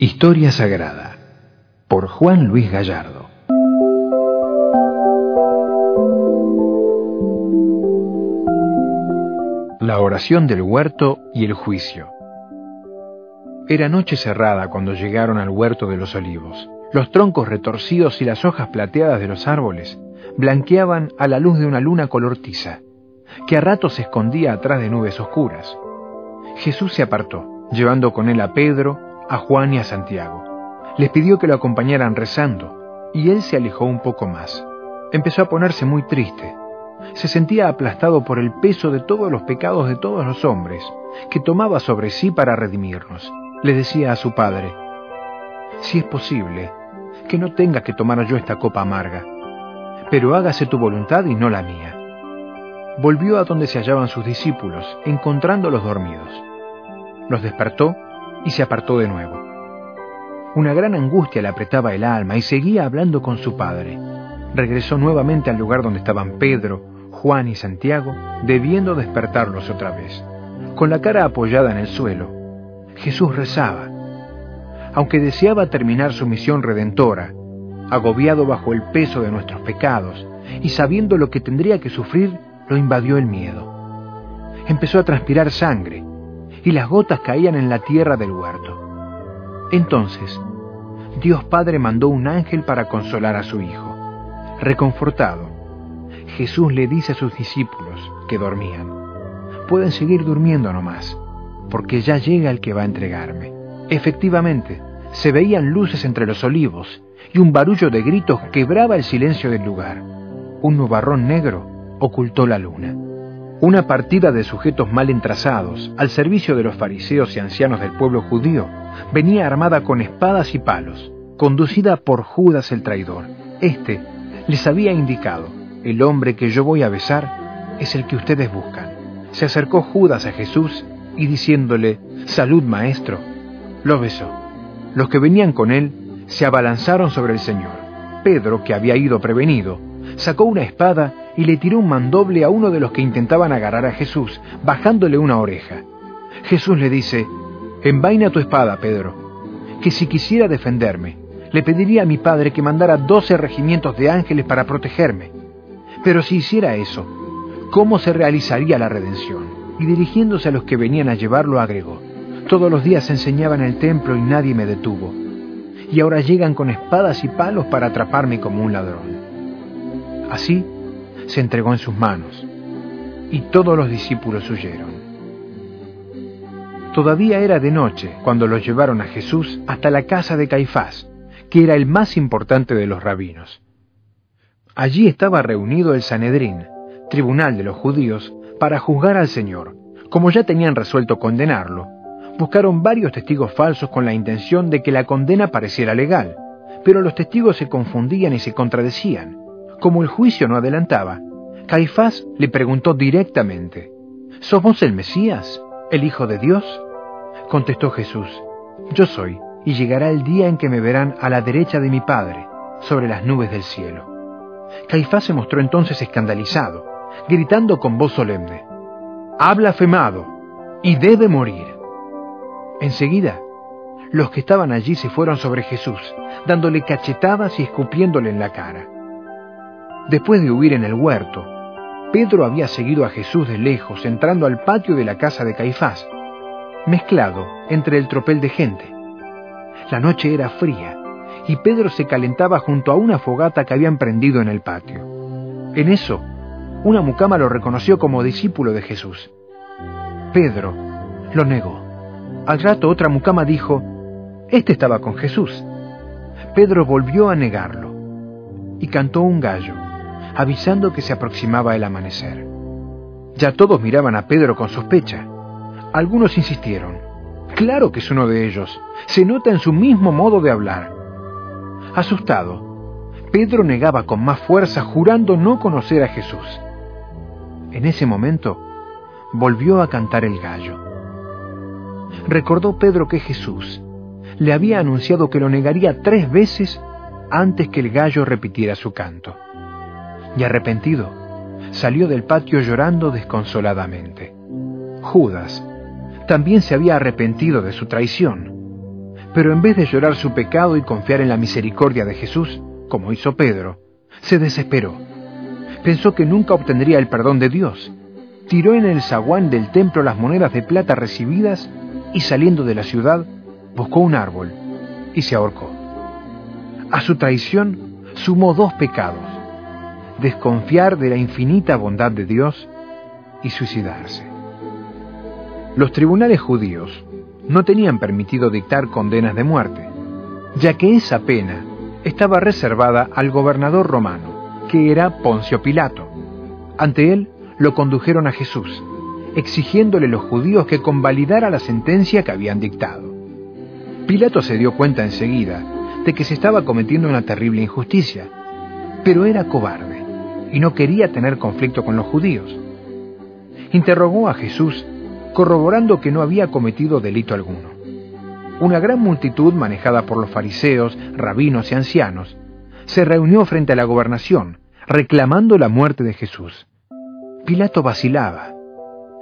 Historia Sagrada por Juan Luis Gallardo. La oración del huerto y el juicio. Era noche cerrada cuando llegaron al huerto de los olivos. Los troncos retorcidos y las hojas plateadas de los árboles blanqueaban a la luz de una luna color tiza, que a ratos se escondía atrás de nubes oscuras. Jesús se apartó, llevando con él a Pedro, a Juan y a Santiago. Les pidió que lo acompañaran rezando, y él se alejó un poco más. Empezó a ponerse muy triste. Se sentía aplastado por el peso de todos los pecados de todos los hombres, que tomaba sobre sí para redimirnos. Le decía a su padre, si es posible, que no tenga que tomar yo esta copa amarga, pero hágase tu voluntad y no la mía. Volvió a donde se hallaban sus discípulos, encontrándolos dormidos. Los despertó y se apartó de nuevo. Una gran angustia le apretaba el alma y seguía hablando con su padre. Regresó nuevamente al lugar donde estaban Pedro, Juan y Santiago, debiendo despertarlos otra vez. Con la cara apoyada en el suelo, Jesús rezaba. Aunque deseaba terminar su misión redentora, agobiado bajo el peso de nuestros pecados y sabiendo lo que tendría que sufrir, lo invadió el miedo. Empezó a transpirar sangre y las gotas caían en la tierra del huerto. Entonces, Dios Padre mandó un ángel para consolar a su hijo. Reconfortado, Jesús le dice a sus discípulos que dormían, pueden seguir durmiendo nomás, porque ya llega el que va a entregarme. Efectivamente, se veían luces entre los olivos y un barullo de gritos quebraba el silencio del lugar. Un nubarrón negro ocultó la luna. Una partida de sujetos mal entrazados, al servicio de los fariseos y ancianos del pueblo judío, venía armada con espadas y palos, conducida por Judas el traidor. Este les había indicado, el hombre que yo voy a besar es el que ustedes buscan. Se acercó Judas a Jesús y diciéndole, Salud maestro, lo besó. Los que venían con él se abalanzaron sobre el Señor. Pedro, que había ido prevenido, sacó una espada y le tiró un mandoble a uno de los que intentaban agarrar a Jesús, bajándole una oreja. Jesús le dice, Envaina tu espada, Pedro, que si quisiera defenderme, le pediría a mi padre que mandara doce regimientos de ángeles para protegerme. Pero si hiciera eso, ¿cómo se realizaría la redención? Y dirigiéndose a los que venían a llevarlo, agregó, Todos los días enseñaba en el templo y nadie me detuvo. Y ahora llegan con espadas y palos para atraparme como un ladrón. Así se entregó en sus manos, y todos los discípulos huyeron. Todavía era de noche cuando los llevaron a Jesús hasta la casa de Caifás, que era el más importante de los rabinos. Allí estaba reunido el Sanedrín, tribunal de los judíos, para juzgar al Señor. Como ya tenían resuelto condenarlo, buscaron varios testigos falsos con la intención de que la condena pareciera legal, pero los testigos se confundían y se contradecían. Como el juicio no adelantaba, Caifás le preguntó directamente, ¿Sos vos el Mesías, el Hijo de Dios? Contestó Jesús, Yo soy, y llegará el día en que me verán a la derecha de mi Padre, sobre las nubes del cielo. Caifás se mostró entonces escandalizado, gritando con voz solemne, Ha blasfemado, y debe morir. Enseguida, los que estaban allí se fueron sobre Jesús, dándole cachetadas y escupiéndole en la cara. Después de huir en el huerto, Pedro había seguido a Jesús de lejos, entrando al patio de la casa de Caifás, mezclado entre el tropel de gente. La noche era fría y Pedro se calentaba junto a una fogata que habían prendido en el patio. En eso, una mucama lo reconoció como discípulo de Jesús. Pedro lo negó. Al rato otra mucama dijo, Este estaba con Jesús. Pedro volvió a negarlo y cantó un gallo avisando que se aproximaba el amanecer. Ya todos miraban a Pedro con sospecha. Algunos insistieron, Claro que es uno de ellos. Se nota en su mismo modo de hablar. Asustado, Pedro negaba con más fuerza, jurando no conocer a Jesús. En ese momento, volvió a cantar el gallo. Recordó Pedro que Jesús le había anunciado que lo negaría tres veces antes que el gallo repitiera su canto. Y arrepentido, salió del patio llorando desconsoladamente. Judas también se había arrepentido de su traición, pero en vez de llorar su pecado y confiar en la misericordia de Jesús, como hizo Pedro, se desesperó. Pensó que nunca obtendría el perdón de Dios. Tiró en el zaguán del templo las monedas de plata recibidas y saliendo de la ciudad, buscó un árbol y se ahorcó. A su traición sumó dos pecados, desconfiar de la infinita bondad de Dios y suicidarse. Los tribunales judíos no tenían permitido dictar condenas de muerte, ya que esa pena estaba reservada al gobernador romano, que era Poncio Pilato. Ante él lo condujeron a Jesús, exigiéndole los judíos que convalidara la sentencia que habían dictado. Pilato se dio cuenta enseguida de que se estaba cometiendo una terrible injusticia, pero era cobarde y no quería tener conflicto con los judíos. Interrogó a Jesús corroborando que no había cometido delito alguno. Una gran multitud manejada por los fariseos, rabinos y ancianos se reunió frente a la gobernación reclamando la muerte de Jesús. Pilato vacilaba.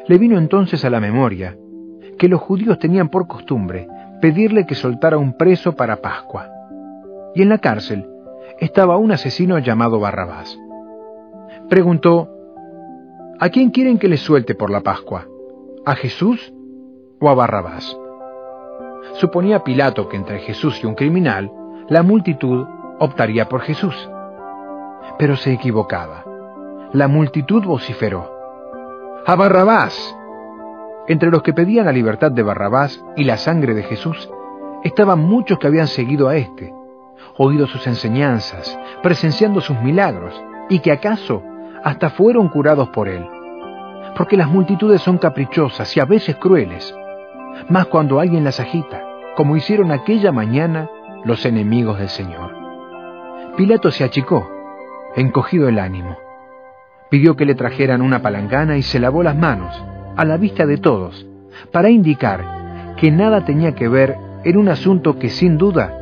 Le vino entonces a la memoria que los judíos tenían por costumbre pedirle que soltara un preso para Pascua. Y en la cárcel estaba un asesino llamado Barrabás. Preguntó, ¿A quién quieren que le suelte por la Pascua? ¿A Jesús o a Barrabás? Suponía Pilato que entre Jesús y un criminal, la multitud optaría por Jesús. Pero se equivocaba. La multitud vociferó. ¡A Barrabás! Entre los que pedían la libertad de Barrabás y la sangre de Jesús, estaban muchos que habían seguido a éste, oído sus enseñanzas, presenciando sus milagros, y que acaso hasta fueron curados por él porque las multitudes son caprichosas y a veces crueles, más cuando alguien las agita, como hicieron aquella mañana los enemigos del Señor. Pilato se achicó, encogido el ánimo. Pidió que le trajeran una palangana y se lavó las manos, a la vista de todos, para indicar que nada tenía que ver en un asunto que sin duda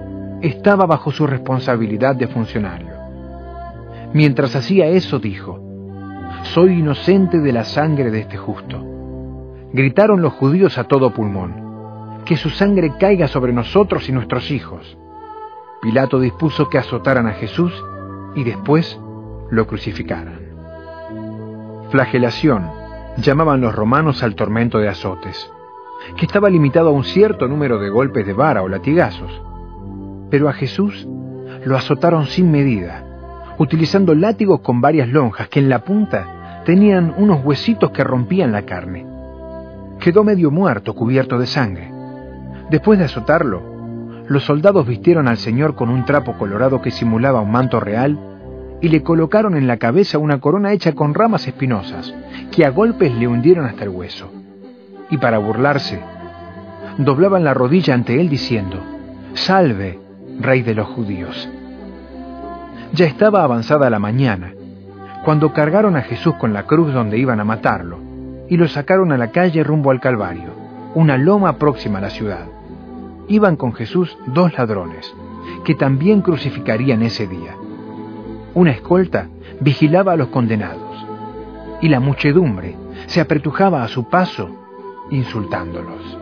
estaba bajo su responsabilidad de funcionario. Mientras hacía eso dijo, soy inocente de la sangre de este justo. Gritaron los judíos a todo pulmón, que su sangre caiga sobre nosotros y nuestros hijos. Pilato dispuso que azotaran a Jesús y después lo crucificaran. Flagelación llamaban los romanos al tormento de azotes, que estaba limitado a un cierto número de golpes de vara o latigazos. Pero a Jesús lo azotaron sin medida, utilizando látigos con varias lonjas que en la punta tenían unos huesitos que rompían la carne. Quedó medio muerto, cubierto de sangre. Después de azotarlo, los soldados vistieron al Señor con un trapo colorado que simulaba un manto real y le colocaron en la cabeza una corona hecha con ramas espinosas, que a golpes le hundieron hasta el hueso. Y para burlarse, doblaban la rodilla ante él diciendo, Salve, Rey de los judíos. Ya estaba avanzada la mañana, cuando cargaron a Jesús con la cruz donde iban a matarlo, y lo sacaron a la calle rumbo al Calvario, una loma próxima a la ciudad. Iban con Jesús dos ladrones, que también crucificarían ese día. Una escolta vigilaba a los condenados, y la muchedumbre se apretujaba a su paso, insultándolos.